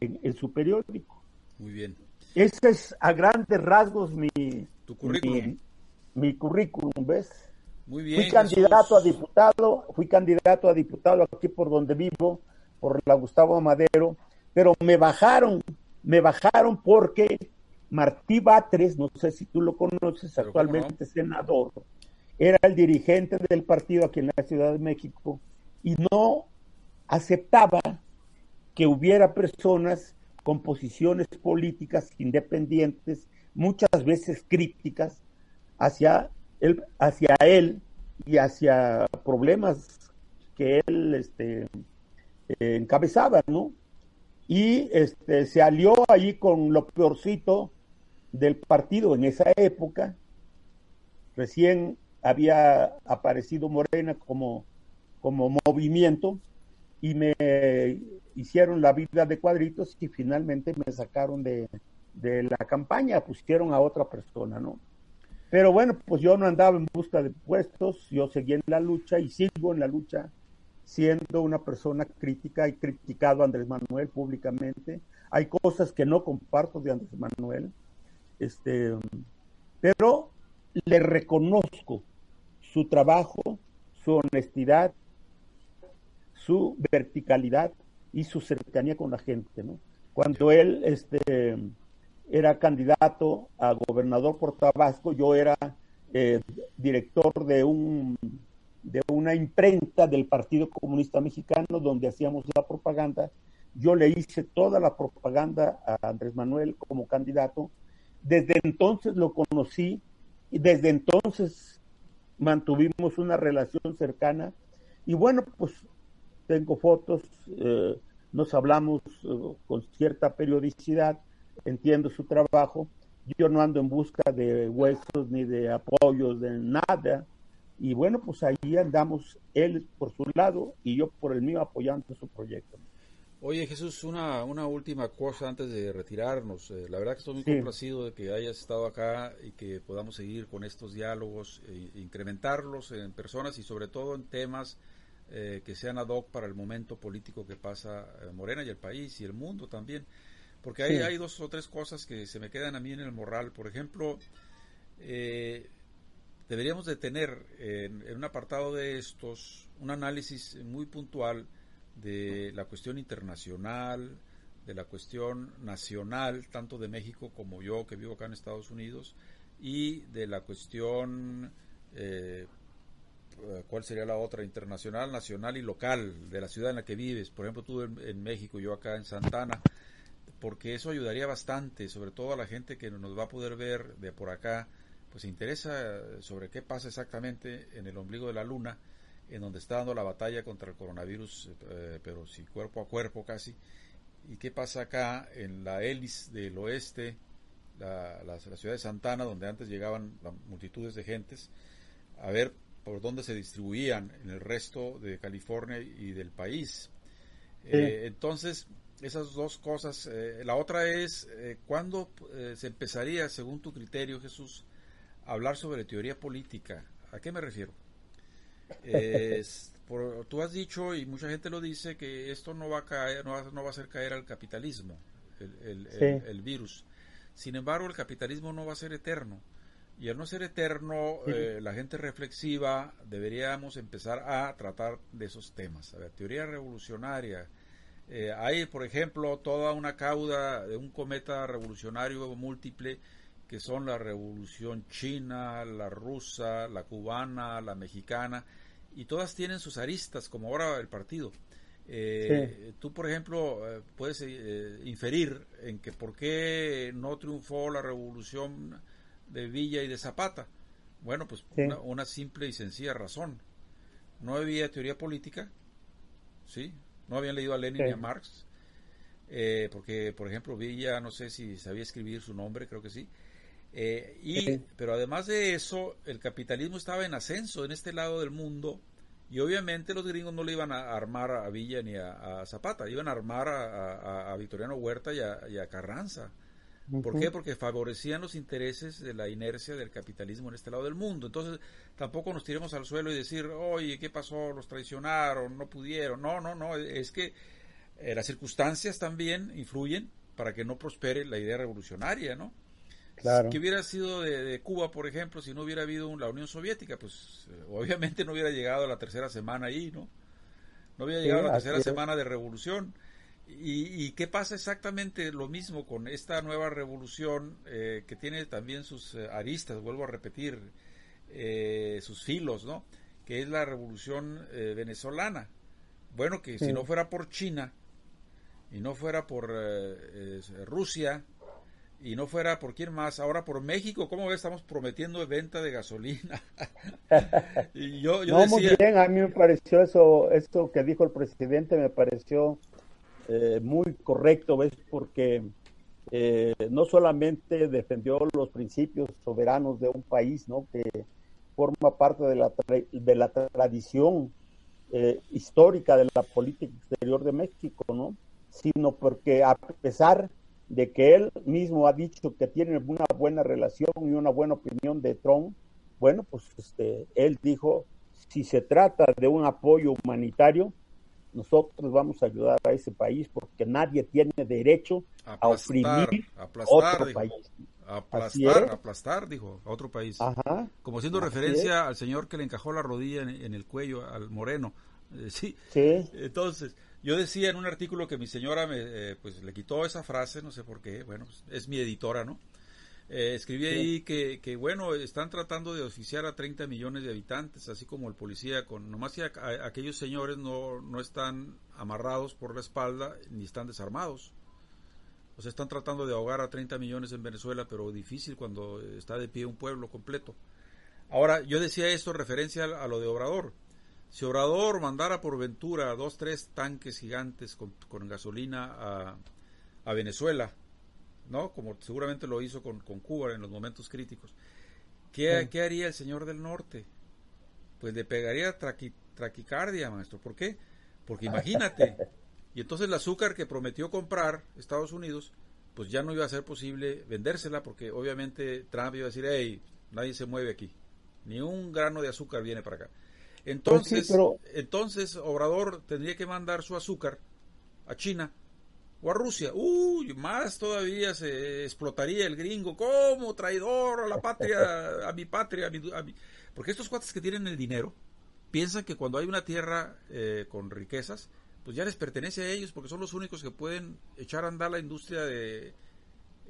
en, su periódico. Muy bien. Ese es a grandes rasgos mi, tu currículum mi currículum, ¿ves? Muy bien. Fui candidato a diputado, fui candidato a diputado aquí por donde vivo, por la Gustavo Madero, pero me bajaron, me bajaron porque Martí Batres, no sé si tú lo conoces, actualmente senador, era el dirigente del partido aquí en la Ciudad de México y no aceptaba que hubiera personas con posiciones políticas independientes, muchas veces críticas, hacia él, hacia él y hacia problemas que él este, encabezaba, ¿no? Y este, se alió allí con lo peorcito del partido en esa época. Recién había aparecido Morena como, como movimiento y me hicieron la vida de cuadritos y finalmente me sacaron de, de la campaña, pusieron a otra persona, ¿no? Pero bueno, pues yo no andaba en busca de puestos, yo seguía en la lucha y sigo en la lucha siendo una persona crítica y criticado a Andrés Manuel públicamente. Hay cosas que no comparto de Andrés Manuel, este, pero le reconozco su trabajo, su honestidad, su verticalidad y su cercanía con la gente, ¿no? Cuando él, este, era candidato a gobernador por Tabasco, yo era eh, director de un de una imprenta del Partido Comunista Mexicano donde hacíamos la propaganda. Yo le hice toda la propaganda a Andrés Manuel como candidato. Desde entonces lo conocí y desde entonces mantuvimos una relación cercana. Y bueno, pues tengo fotos, eh, nos hablamos eh, con cierta periodicidad entiendo su trabajo. Yo no ando en busca de huesos ni de apoyos, de nada. Y bueno, pues ahí andamos él por su lado y yo por el mío apoyando su proyecto. Oye Jesús, una, una última cosa antes de retirarnos. Eh, la verdad que estoy muy complacido de que hayas estado acá y que podamos seguir con estos diálogos, e incrementarlos en personas y sobre todo en temas eh, que sean ad hoc para el momento político que pasa Morena y el país y el mundo también. Porque hay, hay dos o tres cosas que se me quedan a mí en el moral. Por ejemplo, eh, deberíamos de tener en, un apartado de estos un análisis muy puntual de la cuestión internacional, de la cuestión nacional, tanto de México como yo que vivo acá en Estados Unidos, y de la cuestión, eh, ¿cuál sería la otra? Internacional, nacional y local, de la ciudad en la que vives. Por ejemplo, tú en, en México, yo acá en Santana porque eso ayudaría bastante, sobre todo a la gente que nos va a poder ver de por acá, pues se interesa sobre qué pasa exactamente en el ombligo de la luna, en donde está dando la batalla contra el coronavirus, eh, pero sí cuerpo a cuerpo casi, y qué pasa acá en la hélice del oeste, la, la, ciudad de Santana, donde antes llegaban multitudes de gentes, a ver por dónde se distribuían en el resto de California y del país. Eh, entonces, esas dos cosas. Eh, la otra es, ¿cuándo se empezaría, según tu criterio, Jesús, a hablar sobre teoría política? ¿A qué me refiero? Tú has dicho, y mucha gente lo dice, que esto no va a caer, no va, no va a hacer caer al capitalismo, el, el, virus. Sin embargo, el capitalismo no va a ser eterno. Y al no ser eterno, eh, la gente reflexiva deberíamos empezar a tratar de esos temas. A ver, teoría revolucionaria. Eh, hay, por ejemplo, toda una cauda de un cometa revolucionario múltiple que son la revolución china, la rusa, la cubana, la mexicana, y todas tienen sus aristas, como ahora el partido. Eh, tú, por ejemplo, puedes inferir en que por qué no triunfó la revolución de Villa y de Zapata. Bueno, pues una, simple y sencilla razón. No había teoría política, ¿sí? No habían leído a Lenin y a Marx, eh, porque, por ejemplo, Villa, no sé si sabía escribir su nombre, creo que sí. Eh, y, Pero además de eso, el capitalismo estaba en ascenso en este lado del mundo y obviamente los gringos no le iban a armar a Villa ni a, Zapata, iban a armar a, Victoriano Huerta y a Carranza. ¿Por qué? Porque favorecían los intereses de la inercia del capitalismo en este lado del mundo. Entonces, tampoco nos tiremos al suelo y decir, oye, ¿qué pasó? Los traicionaron, no pudieron. No, no, no. Es que eh, las circunstancias también influyen para que no prospere la idea revolucionaria, ¿no? Claro. ¿Qué hubiera sido de, Cuba, por ejemplo, si no hubiera habido la Unión Soviética? Pues eh, obviamente no hubiera llegado a la tercera semana ahí, ¿no? No hubiera llegado a la tercera semana de revolución. Y, qué pasa exactamente lo mismo con esta nueva revolución eh, que tiene también sus eh, aristas, vuelvo a repetir, eh, sus filos, ¿no? Que es la revolución venezolana. Bueno, que si no fuera por China y no fuera por Rusia y no fuera por quién más, ahora por México, ¿cómo ves? Estamos prometiendo venta de gasolina. y yo, yo no, muy bien, a mí me pareció eso, eso que dijo el presidente, me pareció eh, muy correcto, ¿ves? Porque eh, no solamente defendió los principios soberanos de un país, ¿no? Que forma parte de la, de la tradición eh, histórica de la política exterior de México, ¿no? Sino porque a pesar de que él mismo ha dicho que tiene una buena relación y una buena opinión de Trump, bueno, pues este, él dijo, si se trata de un apoyo humanitario, nosotros vamos a ayudar a ese país porque nadie tiene derecho a oprimir otro país. Aplastar, aplastar, dijo, a otro país. Como haciendo referencia al señor que le encajó la rodilla en, el cuello, al moreno. Eh, sí. Entonces, yo decía en un artículo que mi señora me, eh, pues le quitó esa frase, no sé por qué, bueno, pues, es mi editora, ¿no? Eh, escribí ahí que, que, bueno, están tratando de oficiar a 30 millones de habitantes, así como el policía, con nomás que aquellos señores no, no están amarrados por la espalda ni están desarmados. O sea, están tratando de ahogar a 30 millones en Venezuela, pero difícil cuando está de pie un pueblo completo. Ahora, yo decía esto en referencia a lo de Obrador. Si Obrador mandara por ventura dos, tres tanques gigantes con, con gasolina a, a Venezuela, ¿no? Como seguramente lo hizo con, Cuba en los momentos críticos. ¿Qué, haría el señor del norte? Pues le pegaría traquicardia, maestro. ¿Por qué? Porque imagínate. Y entonces el azúcar que prometió comprar Estados Unidos, pues ya no iba a ser posible vendérsela porque obviamente Trump iba a decir, hey, nadie se mueve aquí. Ni un grano de azúcar viene para acá. Pues entonces, entonces Obrador tendría que mandar su azúcar a China o a Rusia. Uy, más todavía se explotaría el gringo como traidor a la patria, a mi patria, a mi, porque estos cuates que tienen el dinero piensan que cuando hay una tierra eh, con riquezas, pues ya les pertenece a ellos porque son los únicos que pueden echar a andar la industria de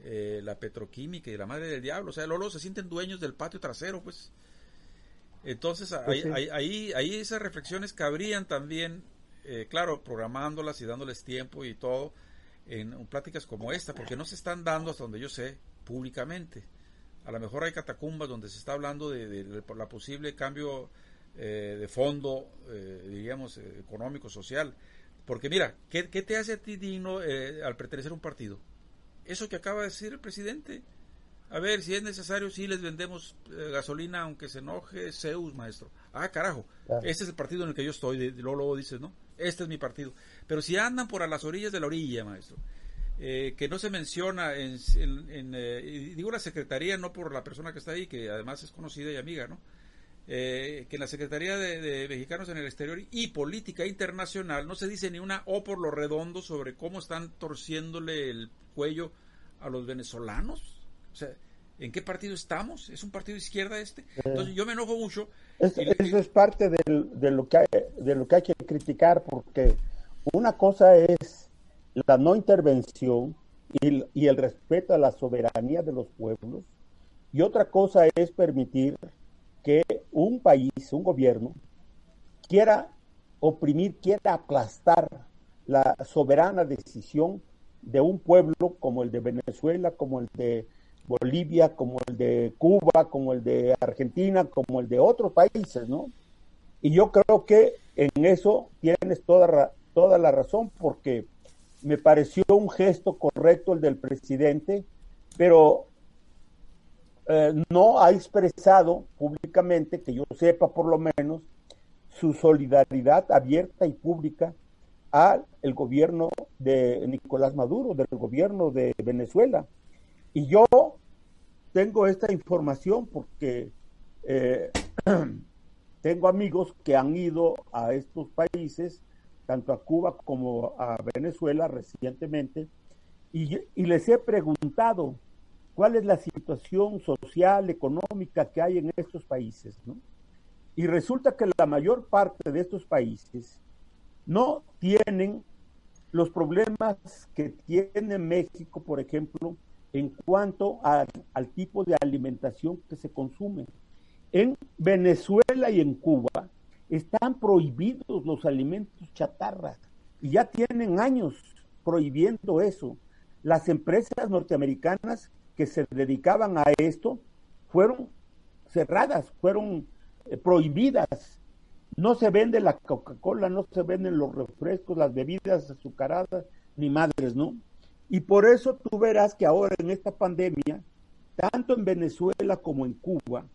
eh, la petroquímica y la madre del diablo. O sea, Lolo se sienten dueños del patio trasero, pues. Entonces, pues ahí, ahí, ahí, esas reflexiones cabrían también, eh, claro, programándolas y dándoles tiempo y todo, en pláticas como esta, porque no se están dando, hasta donde yo sé, públicamente. A lo mejor hay catacumbas donde se está hablando de, la posible cambio eh, de fondo, eh, diríamos, eh, económico, social. Porque mira, ¿qué, te hace a ti digno al pertenecer a un partido? Eso que acaba de decir el presidente. A ver, si es necesario, sí les vendemos gasolina, aunque se enoje Zeus, maestro. Ah, carajo, este es el partido en el que yo estoy, de, luego, luego dices, ¿no? Este es mi partido. Pero si andan por a las orillas de la orilla, maestro, eh, que no se menciona en, eh, digo la secretaría no por la persona que está ahí, que además es conocida y amiga, ¿no? Eh, que en la Secretaría de, Mexicanos en el Exterior y Política Internacional no se dice ni una O por lo redondo sobre cómo están torciéndole el cuello a los venezolanos. O sea, ¿en qué partido estamos? ¿Es un partido de izquierda este? Entonces yo me enojo mucho. eso es parte de, lo que hay, de lo que hay que criticar porque una cosa es la no intervención y, el respeto a la soberanía de los pueblos, y otra cosa es permitir que un país, un gobierno, quiera oprimir, quiera aplastar la soberana decisión de un pueblo como el de Venezuela, como el de Bolivia, como el de Cuba, como el de Argentina, como el de otros países, ¿no? Y yo creo que en eso tienes toda, toda la razón, porque me pareció un gesto correcto el del presidente, pero eh, no ha expresado públicamente, que yo sepa por lo menos, su solidaridad abierta y pública al gobierno de Nicolás Maduro, del gobierno de Venezuela. Y yo tengo esta información porque eh, tengo amigos que han ido a estos países tanto a Cuba como a Venezuela recientemente, y, les he preguntado cuál es la situación social, económica que hay en estos países. Y resulta que la mayor parte de estos países no tienen los problemas que tiene México, por ejemplo, en cuanto al tipo de alimentación que se consume. En Venezuela y en Cuba están prohibidos los alimentos chatarra y ya tienen años prohibiendo eso. Las empresas norteamericanas que se dedicaban a esto fueron cerradas, fueron eh, prohibidas. No se vende la Coca-Cola, no se venden los refrescos, las bebidas azucaradas, ni madres, ¿no? Y por eso tú verás que ahora en esta pandemia, tanto en Venezuela como en Cuba,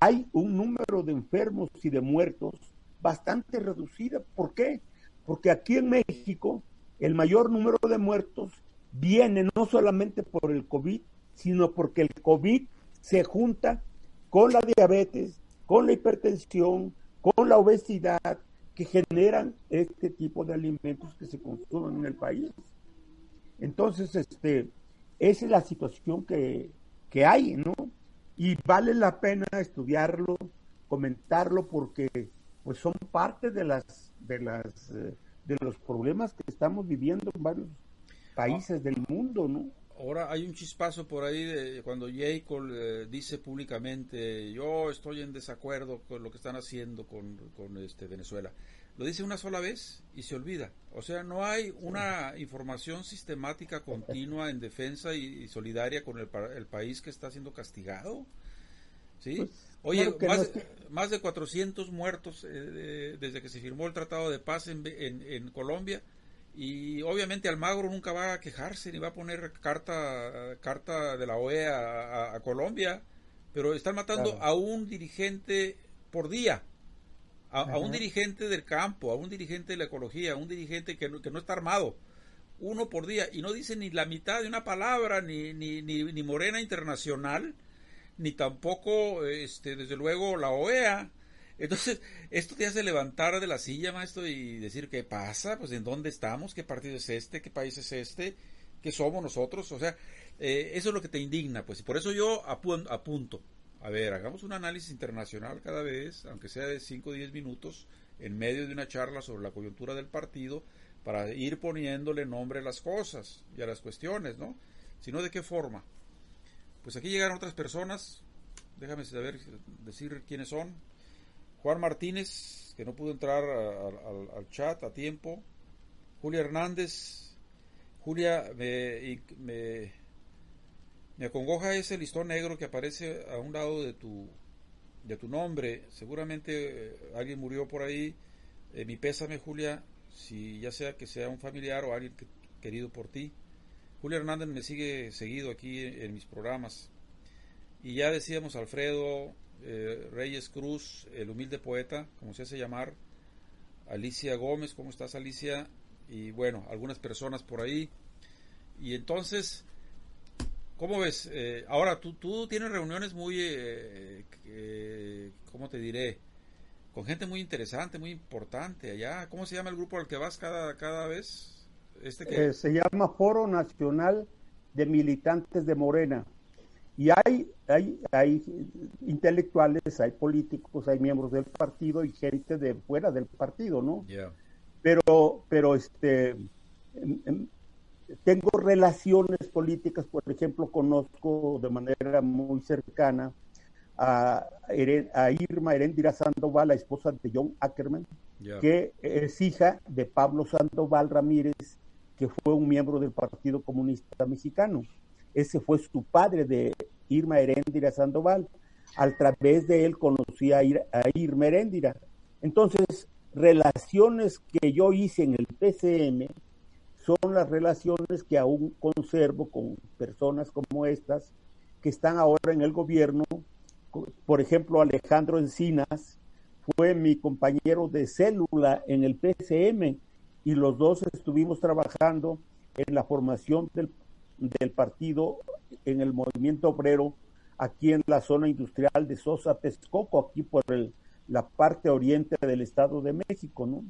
hay un número de enfermos y de muertos bastante reducida. ¿Por qué? Porque aquí en México el mayor número de muertos viene no solamente por el COVID, sino porque el COVID se junta con la diabetes, con la hipertensión, con la obesidad, que generan este tipo de alimentos que se consumen en el país. Entonces, este, esa es la situación que, que hay, ¿no? y vale la pena estudiarlo, comentarlo, porque pues son parte de las de las eh, de los problemas que estamos viviendo en varios países del mundo, ¿no? Ahora hay un chispazo por ahí de cuando Jacob eh, dice públicamente yo estoy en desacuerdo con lo que están haciendo con, con este Venezuela. Lo dice una sola vez y se olvida. O sea, no hay una información sistemática continua en defensa y, solidaria con el, el, país que está siendo castigado. ¿Sí? Pues, Oye, más, más, de 400 muertos eh, desde que se firmó el Tratado de Paz en, en, Colombia y obviamente Almagro nunca va a quejarse ni va a poner carta, carta de la OEA a, Colombia, pero están matando a un dirigente por día a, un dirigente del campo, a un dirigente de la ecología, a un dirigente que no, que no está armado, uno por día, y no dice ni la mitad de una palabra, ni, ni, ni, Morena Internacional, ni tampoco, este, desde luego, la OEA. Entonces, esto te hace levantar de la silla, maestro, y decir, ¿qué pasa? Pues, ¿en dónde estamos? ¿Qué partido es este? ¿Qué país es este? ¿Qué somos nosotros? O sea, eh, eso es lo que te indigna, pues, y por eso yo apunto a ver, hagamos un análisis internacional cada vez, aunque sea de 5 o 10 minutos, en medio de una charla sobre la coyuntura del partido, para ir poniéndole nombre a las cosas y a las cuestiones, ¿no? Sino de qué forma. Pues aquí llegaron otras personas, déjame saber, decir quiénes son. Juan Martínez, que no pudo entrar al chat a tiempo. Julia Hernández, Julia, me, me, me acongoja ese listón negro que aparece a un lado de tu, de tu nombre. Seguramente eh, alguien murió por ahí. Eh, mi pésame, Julia, si ya sea que sea un familiar o alguien querido por ti. Julia Hernández me sigue seguido aquí en, mis programas. Y ya decíamos Alfredo eh, Reyes Cruz, el humilde poeta, como se hace llamar. Alicia Gómez, ¿cómo estás Alicia? Y bueno, algunas personas por ahí. Y entonces, ¿cómo ves? Eh, ahora, tú, tú tienes reuniones muy, eh, ¿cómo te diré? Con gente muy interesante, muy importante allá. ¿Cómo se llama el grupo al que vas cada, cada vez? Este que... Eh, se llama Foro Nacional de Militantes de Morena. Y hay, hay, hay intelectuales, hay políticos, hay miembros del partido y gente de fuera del partido, ¿no? Pero, pero este, tengo relaciones políticas, por ejemplo, conozco de manera muy cercana a, a Irma Herendira Sandoval, la esposa de John Ackerman, que es hija de Pablo Sandoval Ramírez, que fue un miembro del Partido Comunista Mexicano. Ese fue su padre de Irma Heréndira Sandoval. A través de él conocí a, Irma Heréndira. Entonces, relaciones que yo hice en el PCM son las relaciones que aún conservo con personas como estas que están ahora en el gobierno. Por ejemplo, Alejandro Encinas fue mi compañero de célula en el PCM y los dos estuvimos trabajando en la formación del, partido en el movimiento obrero aquí en la zona industrial de Sosa Texcoco, aquí por el, la parte oriente del Estado de México, ¿no?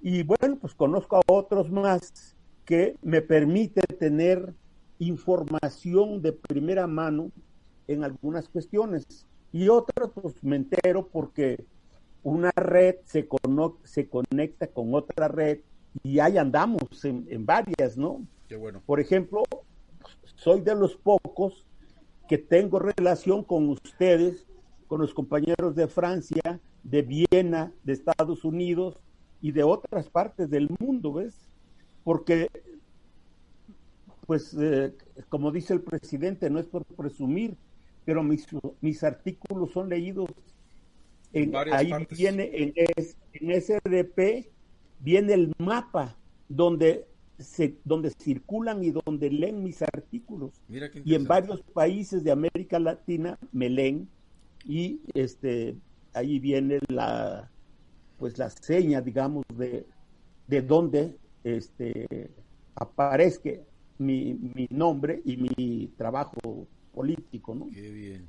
Y bueno, pues conozco a otros más que me permite tener información de primera mano en algunas cuestiones. Y otras, pues me entero porque una red se, se conecta con otra red y ahí andamos en, varias, ¿no? Qué bueno. Por ejemplo, soy de los pocos que tengo relación con ustedes, con los compañeros de Francia, de Viena, de Estados Unidos y de otras partes del mundo, ¿ves? Porque, pues, eh, como dice el presidente, no es por presumir, pero mis, mis artículos son leídos en, ahí viene en, en SDP viene el mapa donde se, donde circulan y donde leen mis artículos. y en varios países de América Latina me leen y este ahí viene la pues la seña, digamos, de, de donde este aparezca mi, mi nombre y mi trabajo político, ¿no? Qué bien.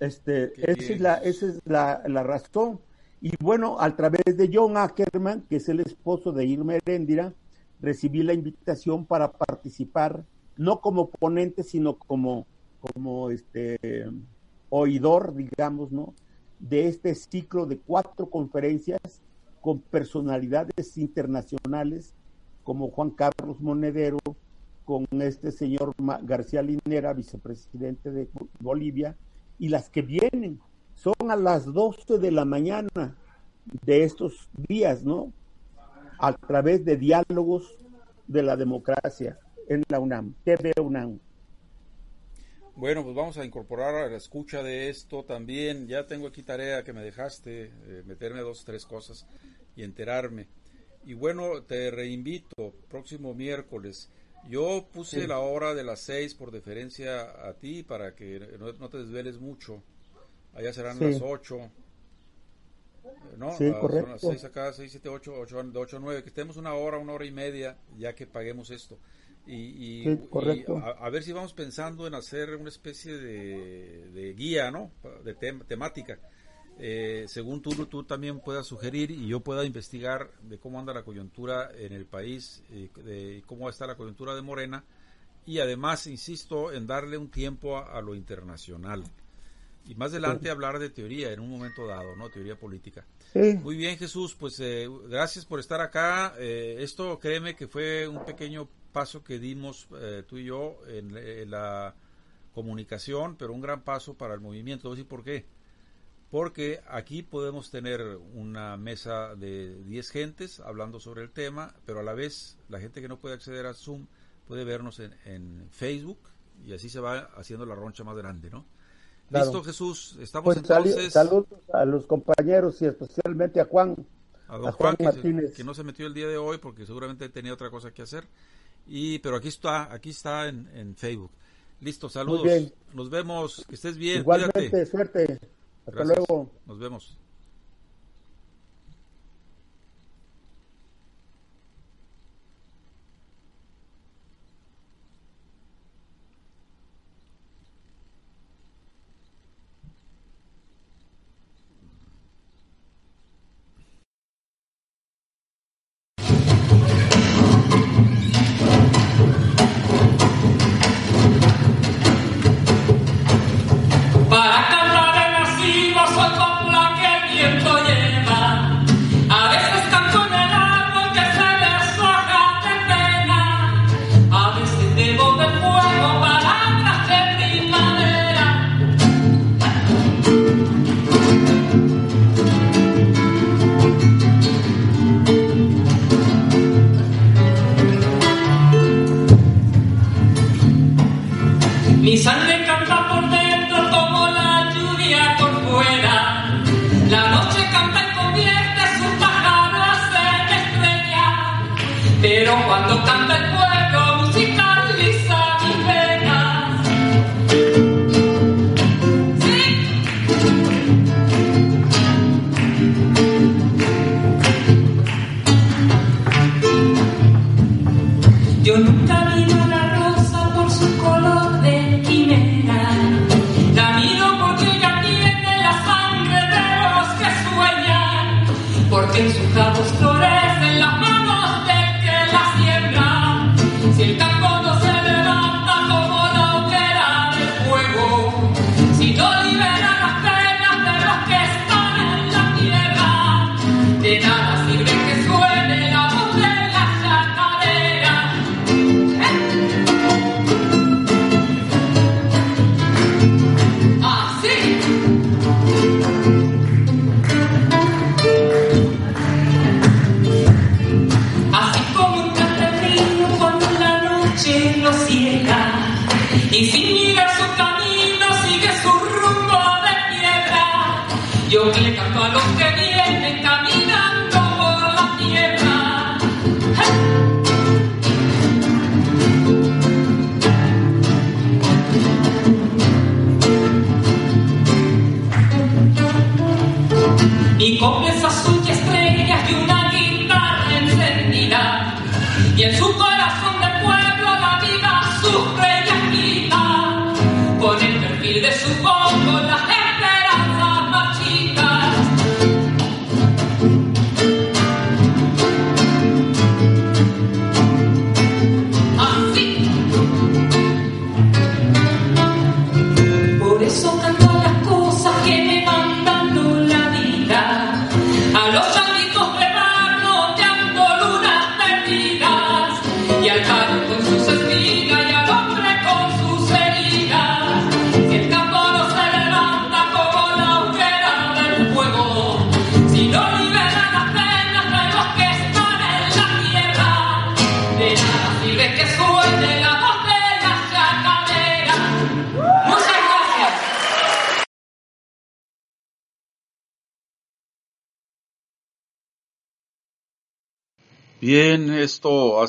Este, esa, Es la, esa es la, la razón y bueno, a través de John Ackerman, que es el esposo de Irma Heréndira, recibí la invitación para participar, no como ponente, sino como, como este oidor, digamos, ¿no? De este ciclo de cuatro conferencias con personalidades internacionales como Juan Carlos Monedero, con este señor García Linera, vicepresidente de Bolivia, y las que vienen son a las 12 de la mañana de estos días, ¿no? A través de diálogos de la democracia en la UNAM, TV UNAM. Bueno, pues vamos a incorporar a la escucha de esto también. Ya tengo aquí tarea que me dejaste, eh, meterme dos o tres cosas y enterarme. Y bueno, te reinvito, próximo miércoles. Yo puse la hora de las seis por deferencia a ti para que no, te desveles mucho. Allá serán las 8. ¿No? Sí, correcto. Son las 6 acá, 6, 7, 8, 8, 8, 9. Que estemos una hora, una hora y media ya que paguemos esto. Y, y, correcto. y a, a, ver si vamos pensando en hacer una especie de, de guía, ¿no? De tem, temática. Eh, según tú, tú también puedas sugerir y yo pueda investigar de cómo anda la coyuntura en el país, eh, de cómo está la coyuntura de Morena y además, insisto, en darle un tiempo a, a lo internacional y más adelante hablar de teoría en un momento dado, ¿no? Teoría política. Muy bien, Jesús, pues eh, gracias por estar acá. Eh, esto, créeme que fue un pequeño paso que dimos eh, tú y yo en, la comunicación, pero un gran paso para el movimiento. Voy a decir por qué. Porque aquí podemos tener una mesa de 10 gentes hablando sobre el tema, pero a la vez la gente que no puede acceder a Zoom puede vernos en, Facebook y así se va haciendo la roncha más grande, ¿no? Listo, Jesús. Estamos pues entonces. Saludos a los compañeros y especialmente a Juan. A, don Juan, Martínez. Que, no se metió el día de hoy porque seguramente tenía otra cosa que hacer. Y, pero aquí está, aquí está en, Facebook. Listo, saludos. Nos vemos, que estés bien. Igualmente, suerte. Hasta luego. Nos vemos.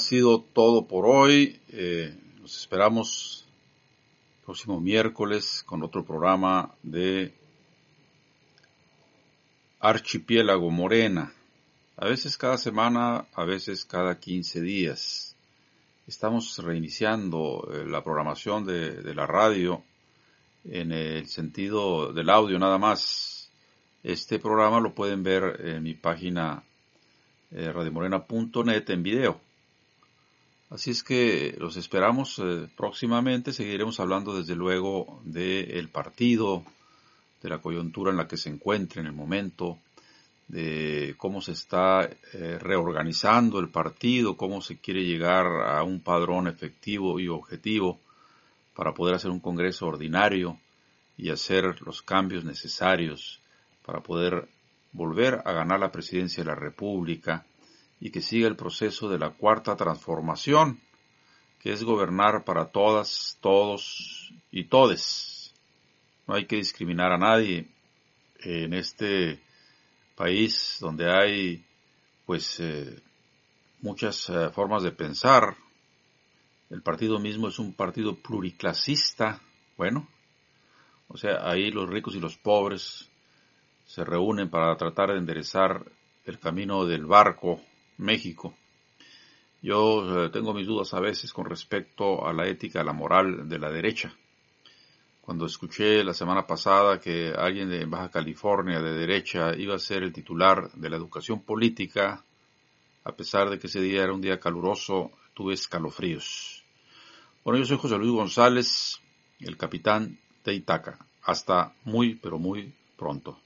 Sido todo por hoy. Eh, nos esperamos próximo miércoles con otro programa de Archipiélago Morena. A veces cada semana, a veces cada 15 días. Estamos reiniciando eh, la programación de, de la radio en el sentido del audio nada más. Este programa lo pueden ver en mi página eh, radiomorena.net en video. Así es que los esperamos eh, próximamente. Seguiremos hablando desde luego del partido, de la coyuntura en la que se encuentra en el momento, de cómo se está eh, reorganizando el partido, cómo se quiere llegar a un padrón efectivo y objetivo para poder hacer un congreso ordinario y hacer los cambios necesarios para poder volver a ganar la presidencia de la República y que siga el proceso de la cuarta transformación, que es gobernar para todas, todos y todes. No hay que discriminar a nadie en este país donde hay pues eh, muchas eh, formas de pensar. El partido mismo es un partido pluriclasista. Bueno, o sea, ahí los ricos y los pobres se reúnen para tratar de enderezar el camino del barco México. Yo eh, tengo mis dudas a veces con respecto a la ética, la moral de la derecha. Cuando escuché la semana pasada que alguien de Baja California de derecha iba a ser el titular de la educación política, a pesar de que ese día era un día caluroso, tuve escalofríos. Bueno, yo soy José Luis González, el capitán de Itaca. Hasta muy, pero muy pronto.